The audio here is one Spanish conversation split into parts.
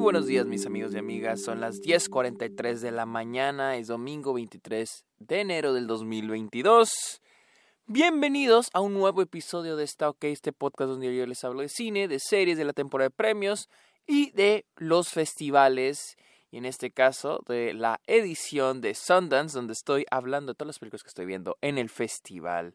buenos días mis amigos y amigas, son las 10.43 de la mañana, es domingo 23 de enero del 2022. Bienvenidos a un nuevo episodio de Está OK, este podcast donde yo les hablo de cine, de series, de la temporada de premios y de los festivales. Y en este caso de la edición de Sundance, donde estoy hablando de todas las películas que estoy viendo en el festival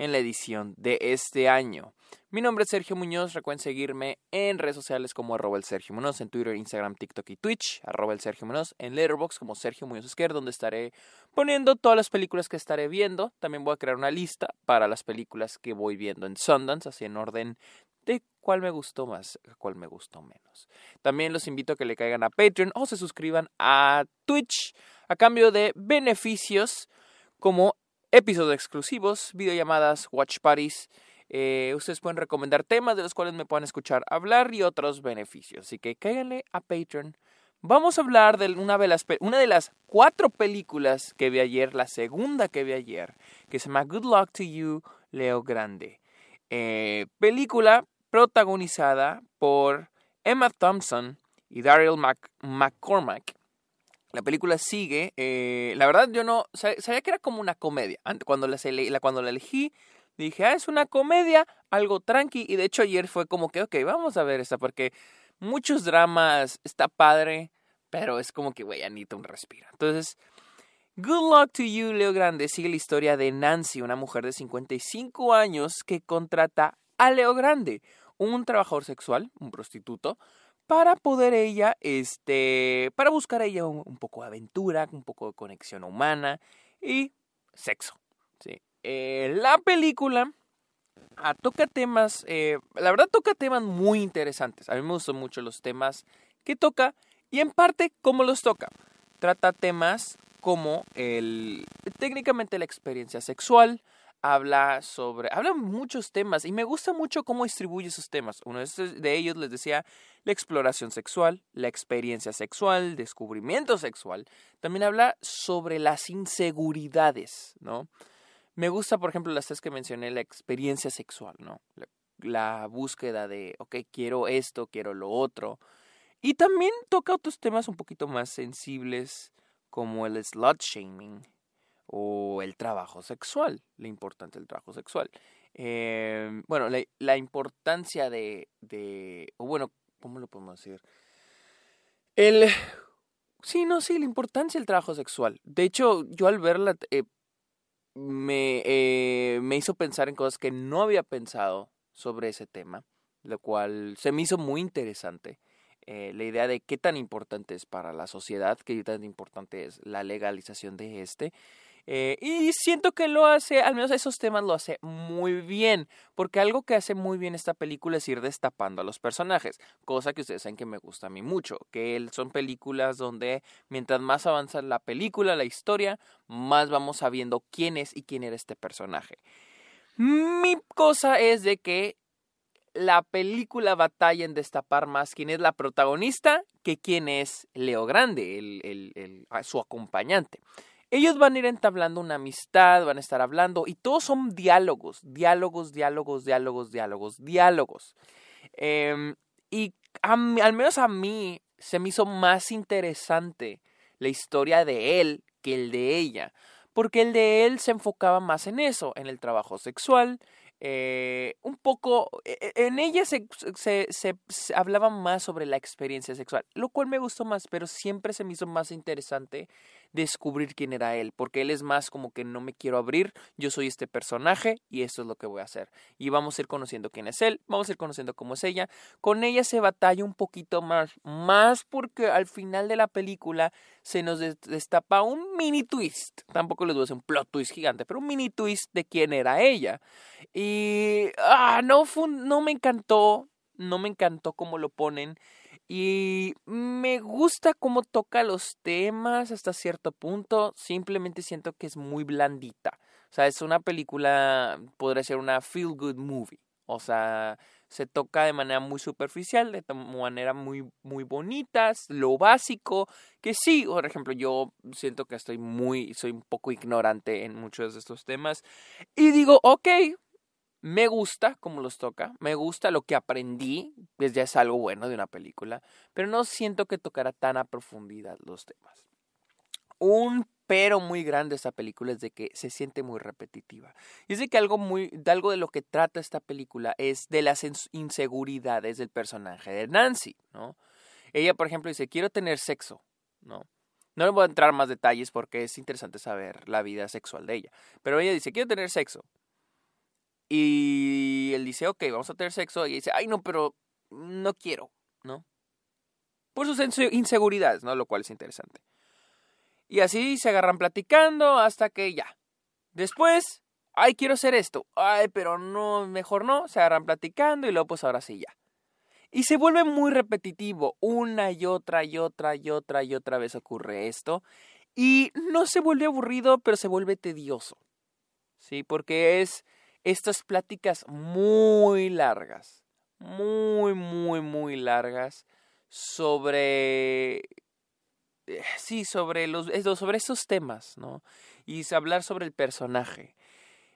en la edición de este año. Mi nombre es Sergio Muñoz, recuerden seguirme en redes sociales como arroba el Sergio Muñoz, en Twitter, Instagram, TikTok y Twitch, arroba Sergio Muñoz, en Letterboxd como Sergio Muñoz Esquer, donde estaré poniendo todas las películas que estaré viendo. También voy a crear una lista para las películas que voy viendo en Sundance, así en orden de cuál me gustó más, cuál me gustó menos. También los invito a que le caigan a Patreon o se suscriban a Twitch a cambio de beneficios como episodios exclusivos, videollamadas, watch parties. Eh, ustedes pueden recomendar temas de los cuales me puedan escuchar hablar y otros beneficios. Así que cáiganle a Patreon. Vamos a hablar de una de, las, una de las cuatro películas que vi ayer, la segunda que vi ayer, que se llama Good Luck to You, Leo Grande. Eh, película protagonizada por Emma Thompson y Daryl McCormack. La película sigue. Eh, la verdad, yo no. Sabía que era como una comedia. Cuando la, cuando la elegí, dije, ah, es una comedia, algo tranqui. Y de hecho, ayer fue como que, ok, vamos a ver esta, porque muchos dramas está padre, pero es como que, güey, Anita un respiro. Entonces, Good Luck to You, Leo Grande, sigue la historia de Nancy, una mujer de 55 años que contrata a Leo Grande, un trabajador sexual, un prostituto, para poder ella, este, para buscar ella un, poco de aventura, un poco de conexión humana y sexo. ¿sí? Eh, la película ah, toca temas, eh, la verdad toca temas muy interesantes. A mí me gustan mucho los temas que toca y en parte cómo los toca. Trata temas como el, técnicamente la experiencia sexual, habla sobre, habla muchos temas y me gusta mucho cómo distribuye esos temas. Uno de ellos les decía la exploración sexual, la experiencia sexual, descubrimiento sexual. También habla sobre las inseguridades, ¿no? Me gusta, por ejemplo, las tres que mencioné, la experiencia sexual, ¿no? La, la búsqueda de, ok, quiero esto, quiero lo otro. Y también toca otros temas un poquito más sensibles, como el slut shaming, o el trabajo sexual, la importancia del trabajo sexual. Eh, bueno, la, importancia de, o bueno, ¿cómo lo podemos decir? El, sí, no, sí, la importancia del trabajo sexual. De hecho, yo al verla eh, me, eh, me hizo pensar en cosas que no había pensado sobre ese tema, lo cual se me hizo muy interesante. la idea de qué tan importante es para la sociedad, qué tan importante es la legalización de este. Eh, y siento que lo hace, al menos esos temas lo hace muy bien, porque algo que hace muy bien esta película es ir destapando a los personajes, cosa que ustedes saben que me gusta a mí mucho, que son películas donde mientras más avanza la película, la historia, más vamos sabiendo quién es y quién era este personaje. Mi cosa es de que la película batalla en destapar más quién es la protagonista que quién es Leo Grande, el, su acompañante. Ellos van a ir entablando una amistad, van a estar hablando y todos son diálogos, diálogos, diálogos, diálogos, diálogos, diálogos. Em, y al menos a mí se me hizo más interesante la historia de él que el de ella, porque el de él se enfocaba más en eso, en el trabajo sexual, eh, un poco, e, e, en ella se, se, se, hablaba más sobre la experiencia sexual, lo cual me gustó más, pero siempre se me hizo más interesante descubrir quién era él, porque él es más como que no me quiero abrir, yo soy este personaje y esto es lo que voy a hacer. Y vamos a ir conociendo quién es él, vamos a ir conociendo cómo es ella. Con ella se batalla un poquito más, más porque al final de la película se nos destapa un mini twist. Tampoco les voy a un plot twist gigante, pero un mini twist de quién era ella. Y ah, no, no me encantó, no me encantó cómo lo ponen. Y me gusta cómo toca los temas hasta cierto punto. Simplemente siento que es muy blandita. O sea, es una película, podría ser una feel good movie. O sea, se toca de manera muy superficial, de manera muy, muy bonita, lo básico, que sí, por ejemplo, yo siento que estoy muy, soy un poco ignorante en muchos de estos temas. Y digo, ok, Me gusta cómo los toca, me gusta lo que aprendí, pues ya es algo bueno de una película, pero no siento que tocara tan a profundidad los temas. Un pero muy grande esta película es de que se siente muy repetitiva. Y es de que algo, muy, de algo de lo que trata esta película es de las inseguridades del personaje de Nancy, ¿no? Ella, por ejemplo, dice, quiero tener sexo, ¿no? No le voy a entrar más detalles porque es interesante saber la vida sexual de ella. Pero ella dice, quiero tener sexo. Y él dice, ok, vamos a tener sexo. Y dice, ay, no, pero no quiero, ¿no? Por sus inseguridades, ¿no? Lo cual es interesante. Y así se agarran platicando hasta que ya. Después, ay, quiero hacer esto. Ay, pero no, mejor no. Se agarran platicando y luego pues ahora sí ya. Y se vuelve muy repetitivo. Una y otra y otra y otra y otra vez ocurre esto. Y no se vuelve aburrido, pero se vuelve tedioso. ¿Sí? Porque es estas pláticas muy largas. Muy, muy, muy largas sobre eh, sí, sobre, los, sobre esos temas, ¿no? Y hablar sobre el personaje.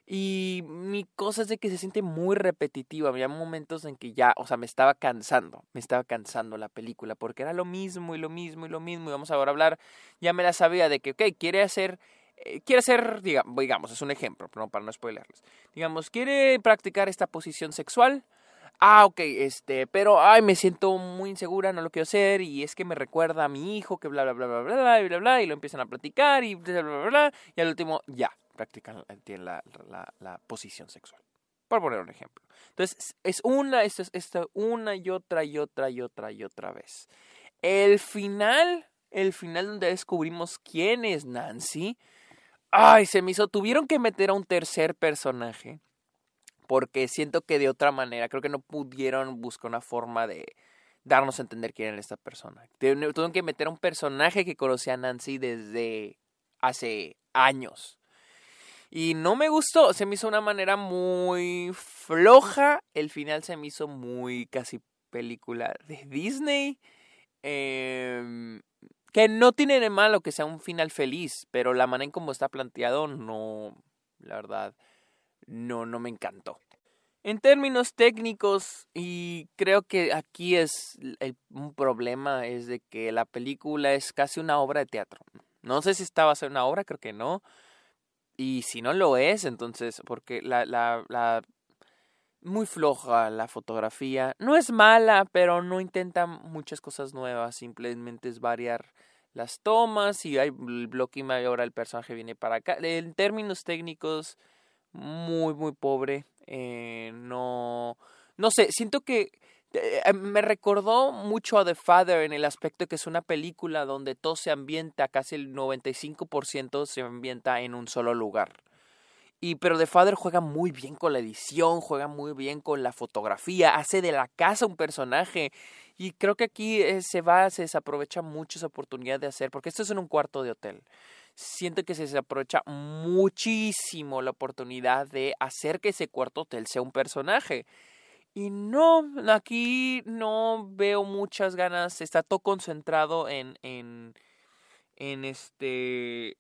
Y mi cosa es de que se siente muy repetitiva. Había momentos en que ya, o sea, me estaba cansando, me estaba cansando la película, porque era lo mismo y lo mismo y lo mismo. Y vamos a hablar, ya me la sabía de que, ok, quiere hacer, eh, quiere hacer, digamos, es un ejemplo, no, para no spoilerles. Digamos, quiere practicar esta posición sexual. Ah, ok, este, pero ay, me siento muy insegura, no lo quiero hacer, y es que me recuerda a mi hijo, que bla bla bla bla bla y bla bla, y lo empiezan a platicar, y bla bla bla, bla y al último, ya, practican la, la, la posición sexual por poner un ejemplo. Entonces, es una, es, es una y otra y otra y otra y otra vez. El final, el final donde descubrimos quién es Nancy, ay, se me hizo, tuvieron que meter a un tercer personaje porque siento que de otra manera, creo que no pudieron buscar una forma de darnos a entender quién era esta persona. Tuvieron que meter a un personaje que conocía a Nancy desde hace años. Y no me gustó, se me hizo una manera muy floja. El final se me hizo muy casi película de Disney. Em, que no tiene de malo que sea un final feliz, pero la manera en cómo está planteado no, la verdad, no, no me encantó. En términos técnicos, y creo que aquí es un problema, es de que la película es casi una obra de teatro. No sé si estaba a ser una obra, creo que no. Y si no lo es, entonces, porque la, la muy floja la fotografía. No es mala, pero no intenta muchas cosas nuevas. Simplemente es variar las tomas y hay el bloque y ahora el personaje viene para acá. En términos técnicos, muy, muy pobre. Eh, no, no sé, siento que eh, me recordó mucho a The Father en el aspecto que es una película donde todo se ambienta, casi el 95% se ambienta en un solo lugar. Y pero The Father juega muy bien con la edición, juega muy bien con la fotografía, hace de la casa un personaje. Y creo que aquí eh, se va, se desaprovecha mucho esa oportunidad de hacer, porque esto es en un cuarto de hotel siento que se aprovecha muchísimo la oportunidad de hacer que ese cuarto hotel sea un personaje. Y no, aquí no veo muchas ganas, está todo concentrado en, en, en este,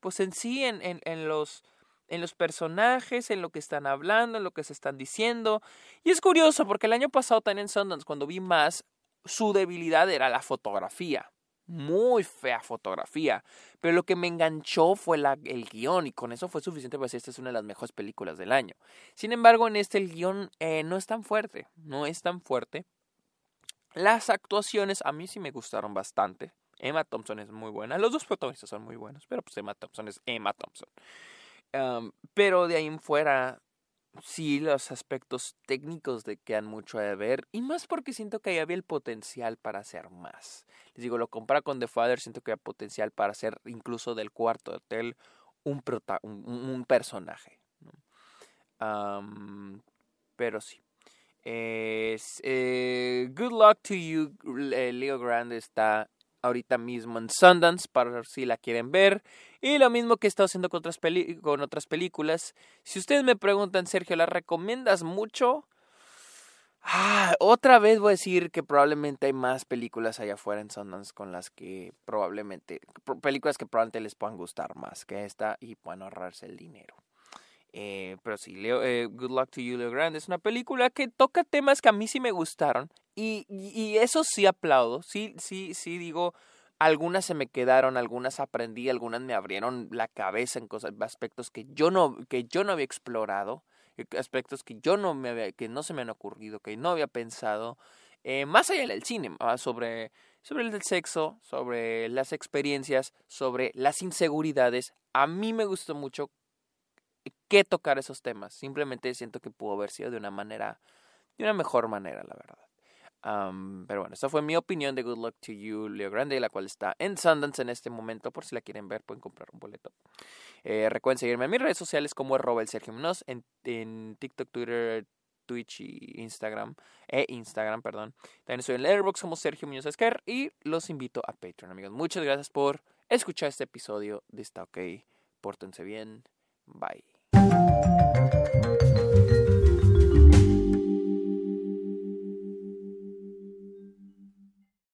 pues en sí, en, en, los, en los personajes, en lo que están hablando, en lo que se están diciendo. Y es curioso porque el año pasado también en Sundance, cuando vi más, su debilidad era la fotografía muy fea fotografía, pero lo que me enganchó fue la, el guion y con eso fue suficiente para decir esta es una de las mejores películas del año. Sin embargo, en este el guion eh, no es tan fuerte, no es tan fuerte. Las actuaciones a mí sí me gustaron bastante. Emma Thompson es muy buena, los dos protagonistas son muy buenos, pero pues Emma Thompson es Emma Thompson. pero de ahí en fuera sí, los aspectos técnicos de quedan mucho a ver. Y más porque siento que ahí había el potencial para hacer más. Les digo, lo compara con The Father, siento que hay potencial para hacer incluso del cuarto hotel un, un, personaje. pero sí. Eh, good luck to you. Leo Grande está ahorita mismo en Sundance para si la quieren ver. Y lo mismo que he estado haciendo con otras, con otras películas. Si ustedes me preguntan, Sergio, ¿la recomiendas mucho? Ah, otra vez voy a decir que probablemente hay más películas allá afuera en Sundance con las que probablemente, películas que probablemente les puedan gustar más que esta y puedan ahorrarse el dinero. Eh, pero sí, Leo, eh, Good Luck to You, Leo Grande es una película que toca temas que a mí sí me gustaron y, y, eso sí aplaudo, sí, sí, sí digo, algunas se me quedaron, algunas aprendí, algunas me abrieron la cabeza en cosas, aspectos que yo no, que yo no había explorado, eh, aspectos que yo no me había, que no se me han ocurrido, que no había pensado, eh, más allá del cine, ah, sobre, sobre el sexo, sobre las experiencias, sobre las inseguridades. A mí me gustó mucho que tocar esos temas. Simplemente siento que pudo haber sido de una manera, de una mejor manera, la verdad. pero bueno, esa fue mi opinión de Good Luck to You, Leo Grande, la cual está en Sundance en este momento. Por si la quieren ver, pueden comprar un boleto. Eh, recuerden seguirme en mis redes sociales como arroba el Sergio Munoz, en, en TikTok, Twitter, Twitch y Instagram, e Instagram, perdón. También estoy en Letterboxd como Sergio Muñoz Esquer y los invito a Patreon, amigos. Muchas gracias por escuchar este episodio de Está OK. Pórtense bien. Bye. Música